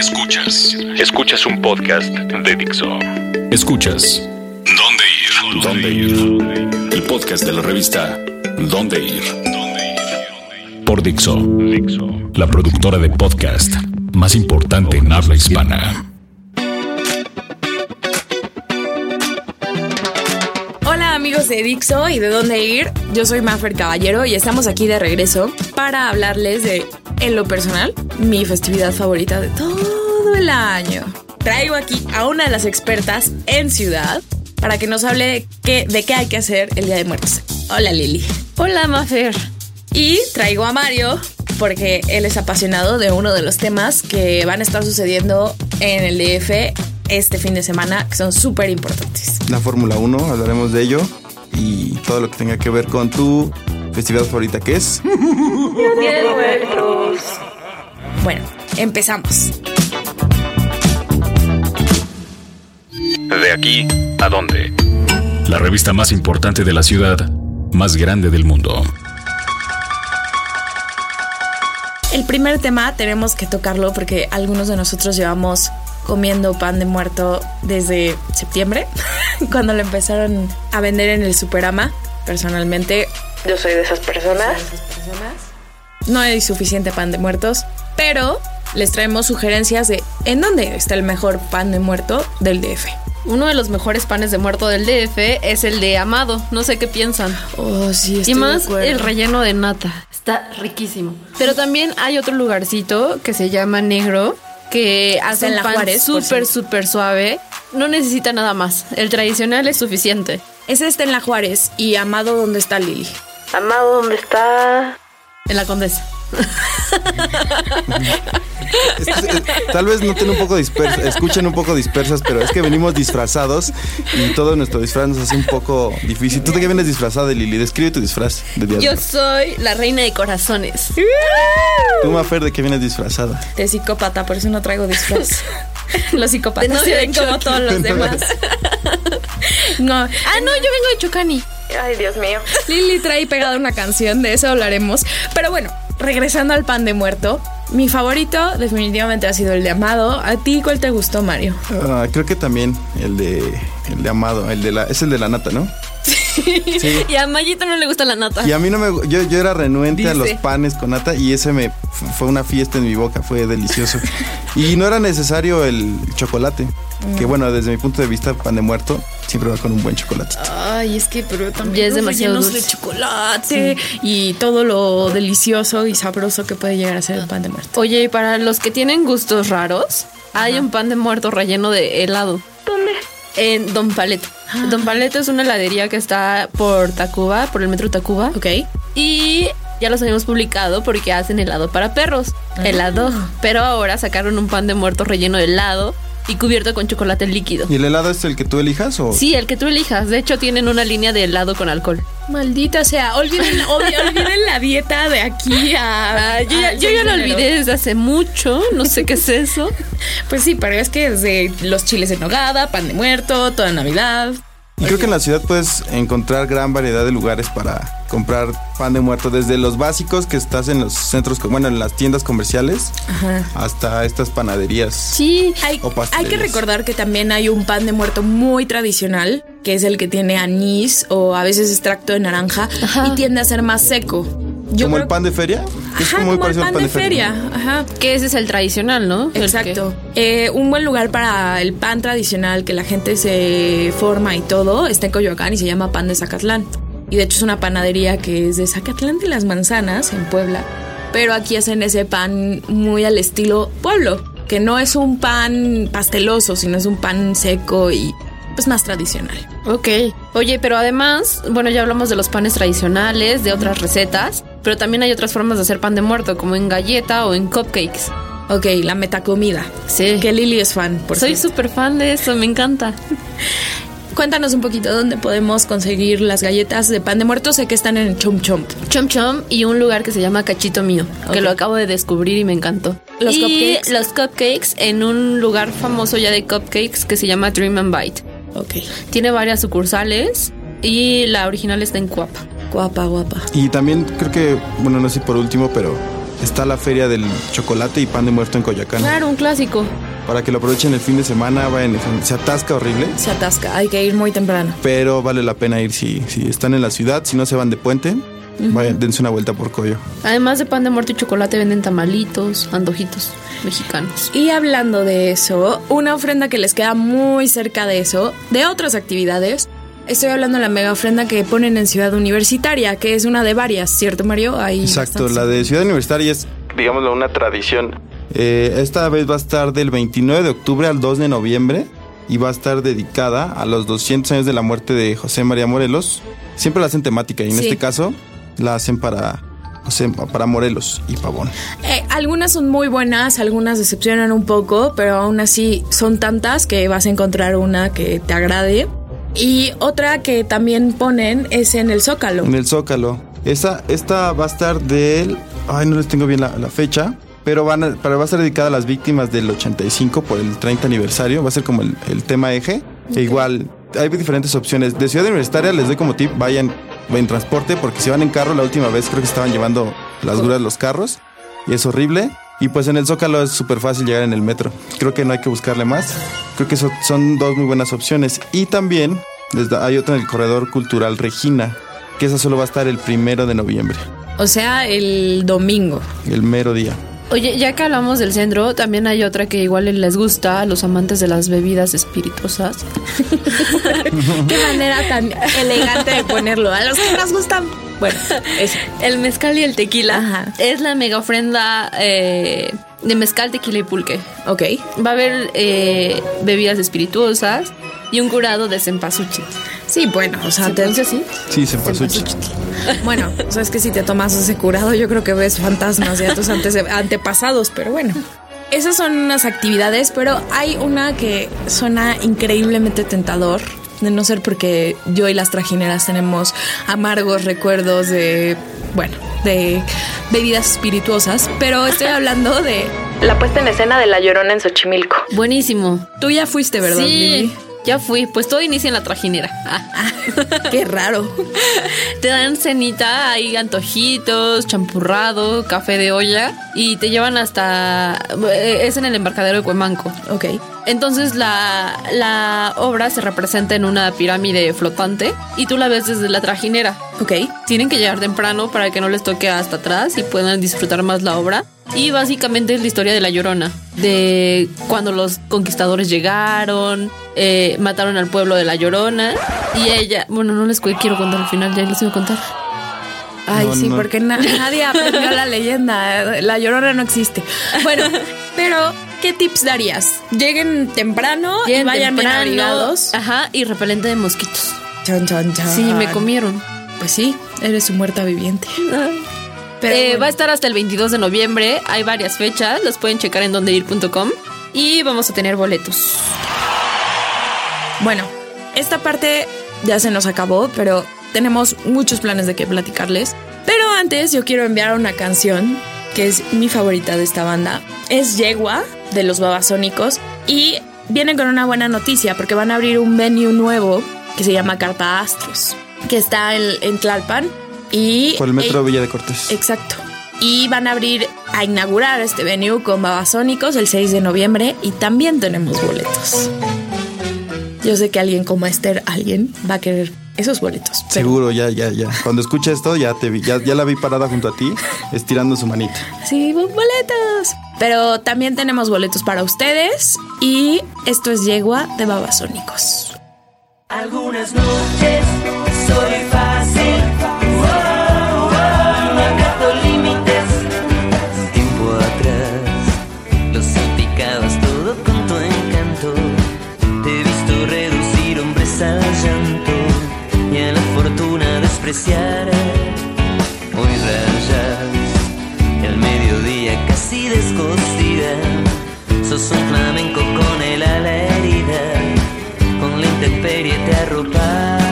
Escuchas. Escuchas un podcast de Dixo. Escuchas. ¿Dónde ir? ¿Dónde ir? El podcast de la revista ¿Dónde ir? Por Dixo. Dixo. La productora de podcast más importante en habla hispana. Hola amigos de Dixo y de dónde ir. Yo soy Maffer Caballero y estamos aquí de regreso para hablarles de, en lo personal, mi festividad favorita de todo el año. Traigo aquí a una de las expertas en ciudad para que nos hable de qué, de qué hay que hacer el Día de Muertos. Hola Lili. Hola Maffer. Y traigo a Mario porque él es apasionado de uno de los temas que van a estar sucediendo en el DF este fin de semana, que son súper importantes. La Fórmula 1, hablaremos de ello y todo lo que tenga que ver con tu festividad favorita, que es... Bueno, empezamos. Aquí a dónde. La revista más importante de la ciudad, más grande del mundo. El primer tema tenemos que tocarlo porque algunos de nosotros llevamos comiendo pan de muerto desde septiembre, cuando lo empezaron a vender en el Superama. Personalmente, yo soy de esas personas. No hay suficiente pan de muertos, pero les traemos sugerencias de en dónde está el mejor pan de muerto del DF. Uno de los mejores panes de muerto del DF es el de Amado. No sé qué piensan. Oh, sí, estoy y más de el relleno de nata. Está riquísimo. Pero también hay otro lugarcito que se llama Negro que hace un la pan súper, súper suave. No necesita nada más. El tradicional es suficiente. Ese está en la Juárez y Amado, ¿dónde está Lili? Amado, ¿dónde está? En la Condesa. Es tal vez noten un poco dispersas, escuchen un poco dispersas, pero es que venimos disfrazados y todo nuestro disfraz nos hace un poco difícil. ¿Tú de qué vienes disfrazada, Lili? Describe tu disfraz de Yo soy la reina de corazones. Tú, Mafer, ¿de qué vienes disfrazada? De psicópata, por eso no traigo disfraz. Los psicópatas De se ven como todos los demás. No, Ah, no, yo vengo de Chocani. Ay, Dios mío. Lili trae pegada una canción, de eso hablaremos. Pero bueno, regresando al pan de muerto, mi favorito definitivamente ha sido el de Amado. ¿A ti cuál te gustó, Mario? Ah, creo que también el de el de Amado, el de la es el de la nata, ¿no? Sí. Y a Mayito no le gusta la nata. Y a mí no me yo, yo era renuente a los panes con nata y ese me fue una fiesta en mi boca, fue delicioso. y no era necesario el chocolate, que bueno, desde mi punto de vista pan de muerto siempre va con un buen chocolate. Ay, es que pero también Ya es demasiado dulce. de chocolate y todo lo delicioso y sabroso que puede llegar a ser el pan de muerto. Oye, y para los que tienen gustos raros, hay un pan de muerto relleno de helado. ¿Dónde? En Don Paleto. Don Paleto es una heladería que está por Tacuba, por el metro Tacuba. Ok. Y ya los habíamos publicado porque hacen helado para perros. Helado. Pero ahora sacaron un pan de muerto relleno de helado y cubierto con chocolate líquido. ¿Y el helado es el que tú elijas o Sí, el que tú elijas. De hecho, tienen una línea de helado con alcohol. Maldita sea, olviden, olvi- olviden la dieta de aquí a. Ah, yo yo 6 ya lo olvidé desde hace mucho. No sé qué es eso. Pues sí, pero es que desde los chiles en nogada, pan de muerto, toda Navidad. Y creo que en la ciudad puedes encontrar gran variedad de lugares para comprar pan de muerto, desde los básicos que estás en los centros, bueno, en las tiendas comerciales, hasta estas panaderías. Sí. Hay, O hay que recordar que también hay un pan de muerto muy tradicional, que es el que tiene anís o a veces extracto de naranja y tiende a ser más seco. Yo como creo- el pan de feria. es Ajá, muy como el pan de feria. Ajá. Que ese es el tradicional, ¿no? Exacto. Eh, un buen lugar para el pan tradicional que la gente se forma y todo está en Coyoacán y se llama Pan de Zacatlán. Y de hecho es una panadería que es de Zacatlán de las Manzanas en Puebla. Pero aquí hacen ese pan muy al estilo pueblo, que no es un pan pasteloso, sino es un pan seco y pues más tradicional. Ok. Oye, pero además, bueno, ya hablamos de los panes tradicionales, de otras recetas, pero también hay otras formas de hacer pan de muerto, como en galleta o en cupcakes. Ok, la metacomida. Sí. Que Lili es fan, por Soy súper fan de eso, me encanta. Cuéntanos un poquito dónde podemos conseguir las galletas de pan de muerto. Sé que están en Chom Chomp. Chom Chom y un lugar que se llama Cachito Mío, que lo acabo de descubrir y me encantó. ¿Los y cupcakes? Los cupcakes en un lugar famoso ya de cupcakes que se llama Dream and Bite. Ok. Tiene varias sucursales y la original está en Cuapa. Guapa, guapa. Y también creo que, bueno, no sé si por último, pero está la feria del chocolate y pan de muerto en Coyacán. Claro, un clásico. Para que lo aprovechen el fin de semana, vayan, se atasca horrible. Se atasca, hay que ir muy temprano. Pero vale la pena ir si, si están en la ciudad, si no se van de puente. Vayan, dense una vuelta por Coyo. Además de pan de muerto y chocolate, venden tamalitos, antojitos mexicanos. Y hablando de eso, una ofrenda que les queda muy cerca de eso, de otras actividades, Estoy hablando de la mega ofrenda que ponen en Ciudad Universitaria, que es una de varias, ¿cierto, Mario? Hay Exacto, la de Ciudad Universitaria es, digámoslo, una tradición. Eh, esta vez va a estar del 29 de octubre al 2 de noviembre y va a estar dedicada a los 200 años de la muerte de José María Morelos. Siempre la hacen temática y en este caso la hacen para para Morelos y Pavón. Eh, algunas son muy buenas, algunas decepcionan un poco, pero aún así son tantas que vas a encontrar una que te agrade. Y otra que también ponen es en el Zócalo. En el Zócalo. Esta, esta va a estar del... Ay, no les tengo bien la, fecha. Pero, van a, va a ser dedicada a las víctimas del 85 por el 30 aniversario. Va a ser como el, tema eje. E igual, hay diferentes opciones. De Ciudad Universitaria les doy como tip, vayan en transporte, porque si van en carro, la última vez creo que estaban llevando las de los carros. Y es horrible. Y pues en el Zócalo es súper fácil llegar en el metro. Creo que no hay que buscarle más. Creo que son dos muy buenas opciones. Y también hay otra en el Corredor Cultural Regina, que esa solo va a estar el primero de noviembre. O sea, el domingo. El mero día. Oye, ya que hablamos del centro, también hay otra que igual les gusta a los amantes de las bebidas espirituosas. Qué manera tan elegante de ponerlo. A los que nos gustan bueno, es el mezcal y el tequila. Es la mega ofrenda eh, de mezcal, tequila y pulque. Ok. Va a haber eh, bebidas espirituosas y un curado de cempasúchil. Sí, bueno, o sea, ¿te dice así? Sí, cempasúchil. Bueno, o sea, es que si te tomas ese curado, yo creo que ves fantasmas y a tus antepasados, pero bueno. Esas son unas actividades, pero hay una que suena increíblemente tentador de no ser porque yo y las trajineras tenemos amargos recuerdos de, bueno, de bebidas espirituosas, pero estoy hablando de la puesta en escena de La Llorona en Xochimilco. Buenísimo. Tú ya fuiste, ¿verdad? Sí. Ya fui, pues todo inicia en la trajinera. Ah, qué raro. te dan cenita, hay antojitos, champurrado, café de olla y te llevan hasta... Eh, es en el embarcadero de Cuemanco. Ok. Entonces la, la obra se representa en una pirámide flotante y tú la ves desde la trajinera. Ok. Tienen que llegar temprano para que no les toque hasta atrás y puedan disfrutar más la obra. Y básicamente es la historia de la Llorona, de cuando los conquistadores llegaron, eh, mataron al pueblo de la Llorona y ella, bueno, no les quiero contar al final, ya les voy a contar. Ay, sí, porque nadie aprendió la leyenda, la Llorona no existe. Bueno, pero ¿qué tips darías? Lleguen temprano y vayan temprano, Ajá, y repelente de mosquitos. Chan, chan, chan. Sí, me comieron. Pues sí, eres un muerta viviente. Ah. Eh, va a estar hasta el 22 de noviembre. Hay varias fechas, las pueden checar en dondeir.com. Y vamos a tener boletos. Bueno, esta parte ya se nos acabó, pero tenemos muchos planes de qué platicarles. Pero antes yo quiero enviar una canción que es mi favorita de esta banda. Es Yegua de los Babasónicos y vienen con una buena noticia porque van a abrir un venue nuevo que se llama Carpa Astros, que está en Tlalpan y, Por el metro Villa de Cortés. Exacto. Y van a abrir, a inaugurar este venue con Babasónicos el 6 de noviembre y también tenemos boletos. Yo sé que alguien como Esther, alguien va a querer esos boletos. Seguro, ya, ya, ya. Cuando escuche esto, ya te vi, ya, ya la vi parada junto a ti, estirando su manita. Sí, boletos. Pero también tenemos boletos para ustedes y esto es Yegua de Babasónicos. Algunas noches Un flamenco con el ala herida, con la intemperie te arropas.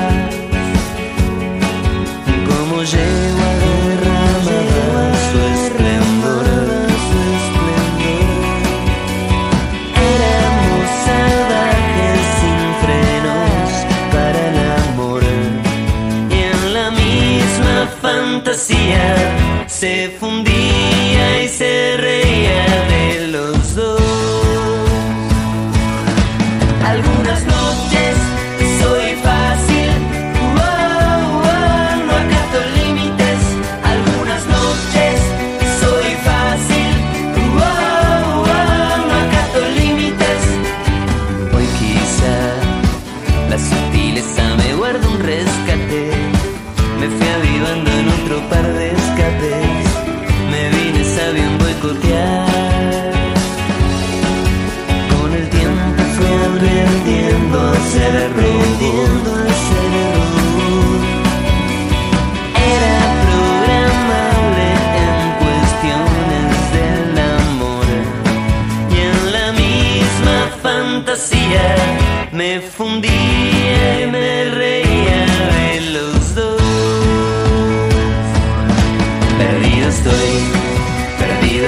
Como llevo a derramar su esplendor. Éramos salvajes sin frenos para el amor y en la misma fantasía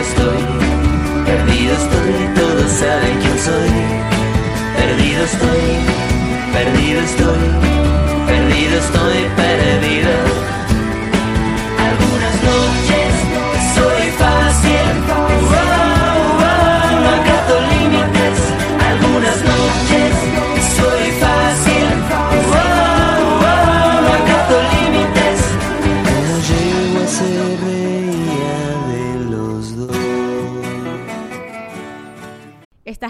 perdido estoy, perdido estoy, todos saben quién soy. Perdido estoy, perdido estoy, perdido estoy, perdido.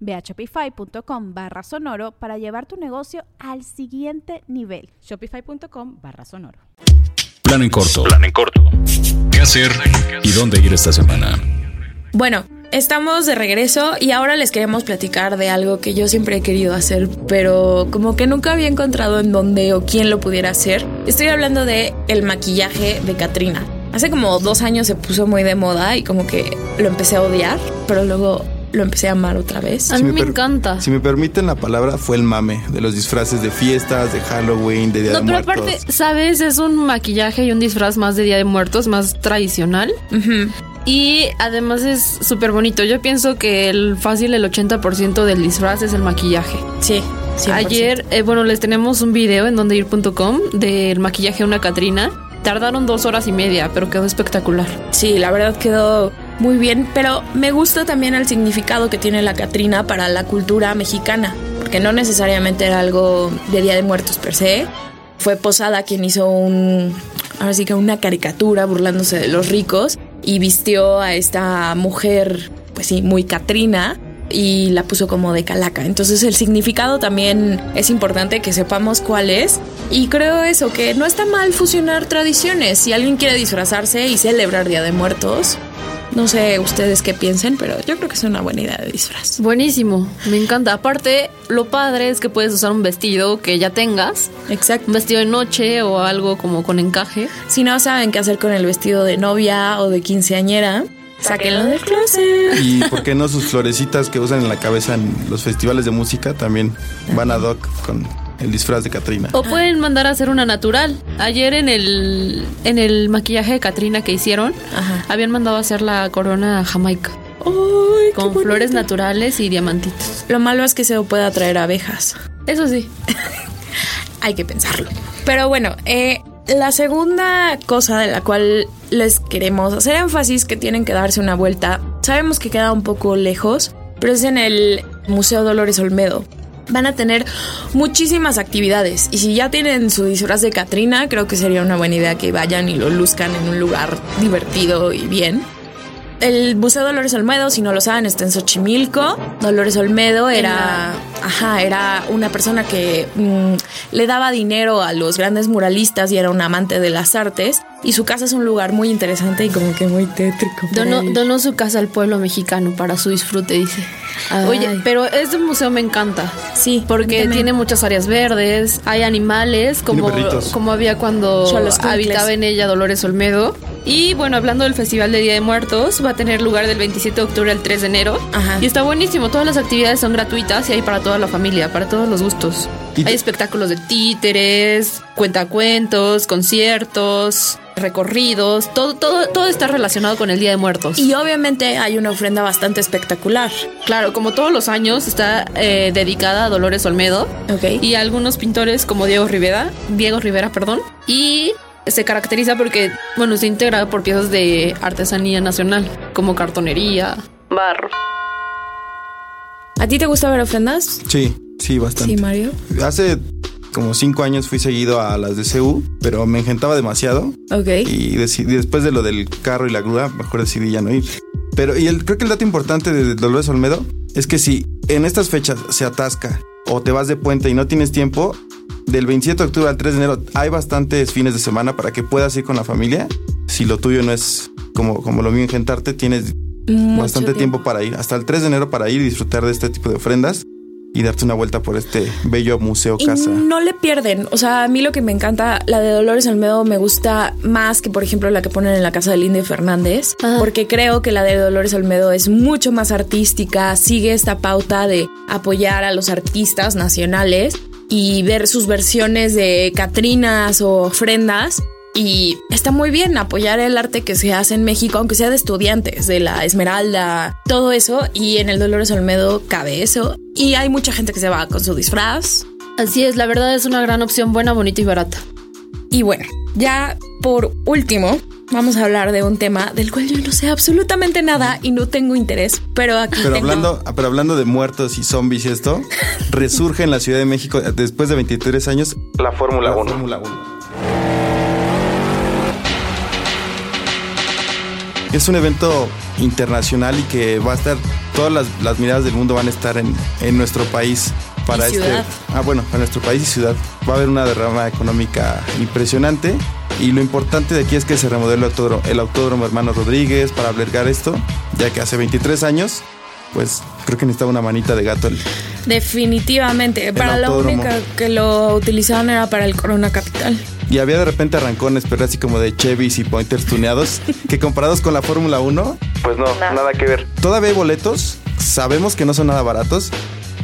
Ve a shopify.com barra sonoro para llevar tu negocio al siguiente nivel. Shopify.com barra sonoro. Plan en corto. Plan en corto. ¿Qué hacer y dónde ir esta semana? Bueno, estamos de regreso y ahora les queremos platicar de algo que yo siempre he querido hacer, pero como que nunca había encontrado en dónde o quién lo pudiera hacer. Estoy hablando de el maquillaje de Katrina. Hace como dos años se puso muy de moda y como que lo empecé a odiar, pero luego lo empecé a amar otra vez. A mí me, encanta. Si me permiten la palabra, fue el mame de los disfraces de fiestas, de Halloween, de Día No, de pero Muertos. aparte, ¿sabes? Es un maquillaje y un disfraz más de Día de Muertos, más tradicional. Y además es súper bonito. Yo pienso que el fácil, el 80% del disfraz es el maquillaje. Sí, 100%. Ayer, eh, bueno, les tenemos un video en dondeir.com del maquillaje de una Catrina. Tardaron dos horas y media, pero quedó espectacular. Sí, la verdad quedó muy bien, pero me gusta también el significado que tiene la Catrina para la cultura mexicana, porque no necesariamente era algo de Día de Muertos per se. Fue Posada quien hizo un, ahora sí que una caricatura burlándose de los ricos y vistió a esta mujer, pues sí, muy Catrina y la puso como de calaca. Entonces el significado también es importante que sepamos cuál es. Y creo eso, que no está mal fusionar tradiciones. Si alguien quiere disfrazarse y celebrar Día de Muertos, no sé ustedes qué piensen, pero yo creo que es una buena idea de disfraz. Buenísimo, me encanta. Aparte, lo padre es que puedes usar un vestido que ya tengas, Exacto. un vestido de noche o algo como con encaje. Si no saben qué hacer con el vestido de novia o de quinceañera, sáquenlo del closet. Y por qué no sus florecitas que usan en la cabeza en los festivales de música también van a doc con el disfraz de Katrina. O pueden mandar a hacer una natural. Ayer en el en el maquillaje de Katrina que hicieron, Ajá. habían mandado a hacer la corona jamaica ¡Ay, qué con flores naturales y diamantitos. Lo malo es que se puede atraer abejas. Eso sí. Hay que pensarlo. Pero bueno, eh, la segunda cosa de la cual les queremos hacer énfasis que tienen que darse una vuelta, sabemos que queda un poco lejos, pero es en el Museo Dolores Olmedo. Van a tener muchísimas actividades y si ya tienen su disfraz de Catrina, creo que sería una buena idea que vayan y lo luzcan en un lugar divertido y bien. el Museo Dolores Olmedo, si no lo saben, está en Xochimilco. Dolores Olmedo era, ajá, era una persona que mm, le daba dinero a los grandes muralistas y era un amante de las artes. Y su casa es un lugar muy interesante y como que muy tétrico. Donó, donó su casa al pueblo mexicano para su disfrute, dice. Oye, pero este museo me encanta. Sí, Porque tiene muchas áreas verdes, hay animales, como, como había cuando habitaba en ella Dolores Olmedo. Y bueno, hablando del Festival de Día de Muertos, va a tener lugar del 27 de octubre al 3 de enero. Ajá. Y está buenísimo, todas las actividades son gratuitas y hay para toda la familia, para todos los gustos. Hay espectáculos de títeres, cuentacuentos, conciertos, recorridos, todo, todo, todo está relacionado con el Día de Muertos. Y obviamente hay una ofrenda bastante espectacular. Claro, como todos los años, está eh, dedicada a Dolores Olmedo Ok. y a algunos pintores como Diego Rivera, Diego Rivera, perdón, y se caracteriza porque, bueno, se integra por piezas de artesanía nacional, como cartonería, barro. ¿A ti te gusta ver ofrendas? Sí, sí, bastante. Sí, Mario. Hace como cinco años fui seguido a las de CU, pero me engentaba demasiado. Ok. Y decidí- después de lo del carro y la grúa, mejor decidí ya no ir. Pero, y el, creo que el dato importante de Dolores Olmedo es que si en estas fechas se atasca o te vas de puente y no tienes tiempo, del 27 de octubre al 3 de enero hay bastantes fines de semana para que puedas ir con la familia. Si lo tuyo no es como, como lo mío engentarte, tienes Mucho bastante tiempo. para ir. Hasta el 3 de enero para ir y disfrutar de este tipo de ofrendas y darte una vuelta por este bello museo Y casa. no le pierden. O sea, a mí lo que me encanta, la de Dolores Olmedo me gusta más que, por ejemplo, la que ponen en la casa de Lindy Fernández. Porque creo que la de Dolores Olmedo es mucho más artística, sigue esta pauta de apoyar a los artistas nacionales y ver sus versiones de Catrinas o ofrendas. Y está muy bien apoyar el arte que se hace en México, aunque sea de estudiantes, de la Esmeralda, todo eso. Y en el Dolores Olmedo cabe eso. Y hay mucha gente que se va con su disfraz. Así es, la verdad es una gran opción, buena, bonita y barata. Y bueno, ya por último, vamos a hablar de un tema del cual yo no sé absolutamente nada y no tengo interés, pero aquí Pero tengo- hablando, pero hablando de muertos y zombies y esto, resurge en la Ciudad de México después de 23 años la Fórmula 1. Fórmula 1. Es un evento internacional y que va a estar, todas las, las miradas del mundo van a estar en, en nuestro país para Y este. Ah, bueno, para nuestro país y ciudad. Va a haber una derrama económica impresionante. Y lo importante de aquí es que se remodeló el autódromo, el autódromo Hermano Rodríguez para albergar esto, ya que hace 23 años, pues creo que necesitaba una manita de gato el, definitivamente, para autódromo. único que lo utilizaban era para el Corona Capital. Y había de repente arrancones, pero así como de Chevys y Pointers tuneados, que comparados con la Fórmula 1, pues no, nada que ver. Todavía hay boletos, sabemos que no son nada baratos,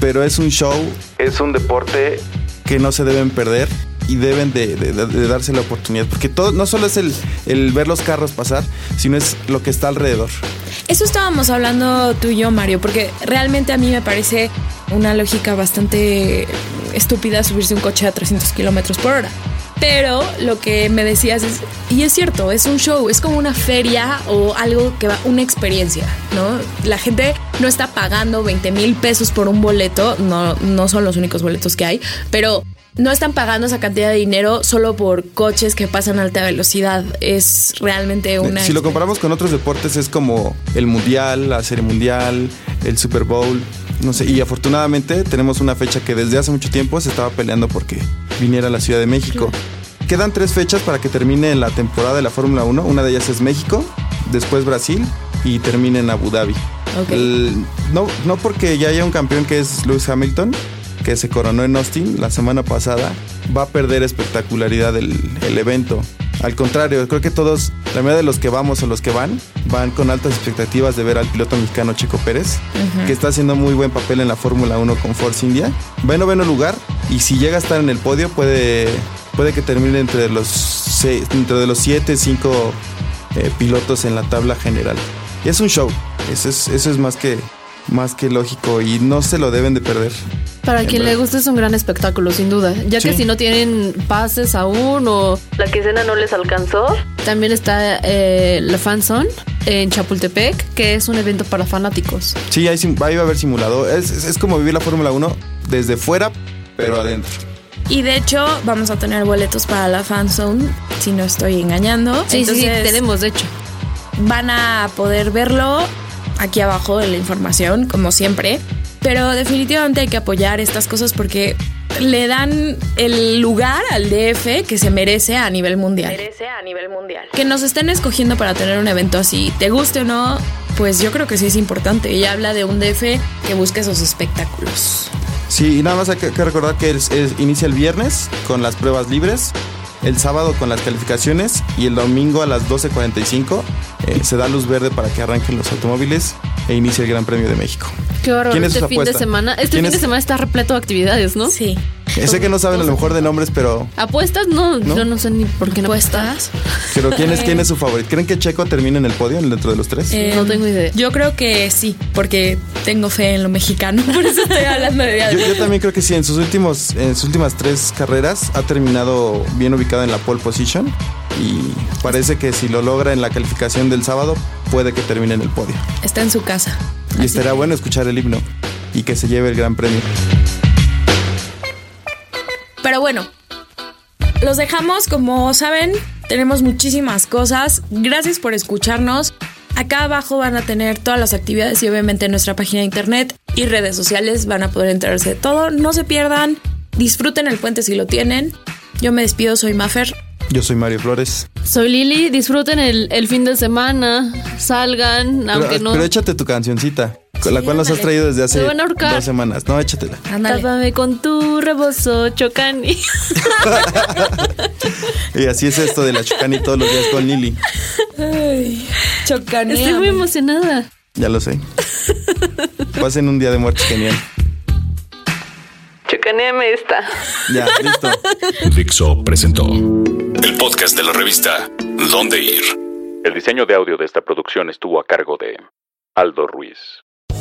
pero es un show, es un deporte que no se deben perder y deben de, de- de- de darse la oportunidad, porque todo no solo es el, el ver los carros pasar, sino es lo que está alrededor. Eso estábamos hablando tú y yo, Mario, porque realmente a mí me parece una lógica bastante estúpida subirse un coche a 300 kilómetros por hora. Pero lo que me decías es, y es cierto, es un show, es como una feria o algo que va, una experiencia, ¿no? La gente no está pagando 20 mil pesos por un boleto, no, no son los únicos boletos que hay, pero no están pagando esa cantidad de dinero solo por coches que pasan a alta velocidad. Es realmente una... Si lo comparamos con otros deportes es como el mundial, la serie mundial, el Super Bowl, no sé. Y afortunadamente tenemos una fecha que desde hace mucho tiempo se estaba peleando porque viniera a la Ciudad de México. Quedan tres fechas para que termine la temporada de la Fórmula 1. Una de ellas es México, después Brasil y termina en Abu Dhabi. El- no, no porque ya haya un campeón que es Lewis Hamilton, que se coronó en Austin la semana pasada, va a perder espectacularidad el, el evento. Al contrario, creo que todos, la mayoría de los que vamos o los que van, van con altas expectativas de ver al piloto mexicano Checo Pérez, que está haciendo muy buen papel en la Fórmula 1 con Force India. Va en noveno lugar y si llega a estar en el podio puede, puede que termine entre los, seis, entre de los 7, 5 pilotos en la tabla general. Y es un show, eso es, eso es más, que, más que lógico y no se lo deben de perder. Para quien le guste es un gran espectáculo, sin duda. Ya que Sí. si no tienen pases aún o la quincena no les alcanzó, también está eh, la Fanzone en Chapultepec, que es un evento para fanáticos. Sí, ahí, ahí va a haber simulador. Es, es- es como vivir la Fórmula 1 desde fuera, pero adentro. Y de hecho, vamos a tener boletos para la fanzone, si no estoy engañando. Sí, sí, sí, Entonces, tenemos, de hecho. van a poder verlo aquí abajo en la información, como siempre. Pero definitivamente hay que apoyar estas cosas porque le dan el lugar al DF que se merece a nivel mundial. Merece a nivel mundial. Que nos estén escogiendo para tener un evento así, te guste o no, pues yo creo que sí es importante. Ella habla de un DF que busca esos espectáculos. Sí, y nada más hay que, que recordar que es- es- inicia el viernes con las pruebas libres, el sábado con las calificaciones y el domingo a las 12.45 eh, se da luz verde para que arranquen los automóviles e inicie el Gran Premio de México. Qué horror. ¿Quién es Este fin de semana. Este ¿Quién fin de semana está repleto de actividades, ¿no? Sí. Sé que no saben a lo mejor de nombres, pero, ¿Apuestas? No, ¿No? yo no sé ni por qué no ¿Apuestas? pero ¿quién, es, ¿quién es su favorito? ¿Creen que Checo termine en el podio dentro de los tres? Eh, No tengo idea. Yo creo que sí, porque tengo fe en lo mexicano, por eso estoy hablando de Yo, yo también creo que sí, en sus últimos, en sus últimas tres carreras ha terminado bien ubicado en la pole position y parece que si lo logra en la calificación del sábado puede que termine en el podio. Está en su casa. Y estaría bueno escuchar el himno y que se lleve el gran premio. Pero bueno, los dejamos, como saben, tenemos muchísimas cosas. Gracias por escucharnos. Acá abajo van a tener todas las actividades y obviamente en nuestra página de internet y redes sociales van a poder enterarse de todo. No se pierdan, disfruten el puente si lo tienen. Yo me despido, soy Mafer. Yo soy Mario Flores. Soy Lili, disfruten el, el fin de semana, salgan, aunque pero, no. pero échate tu cancioncita, la Sí, cual nos has traído desde hace dos semanas. No, échatela. Ándale. Tápame con tu rebozo, chocani. Y así es esto de la Chocani todos los días con Lili. Ay, chocanea. Estoy muy emocionada. Ya lo sé. Pasen un día de muertos genial. Chocaneame esta. Ya, listo. Dixo presentó el podcast de la revista Dónde Ir. El diseño de audio de esta producción estuvo a cargo de Aldo Ruiz.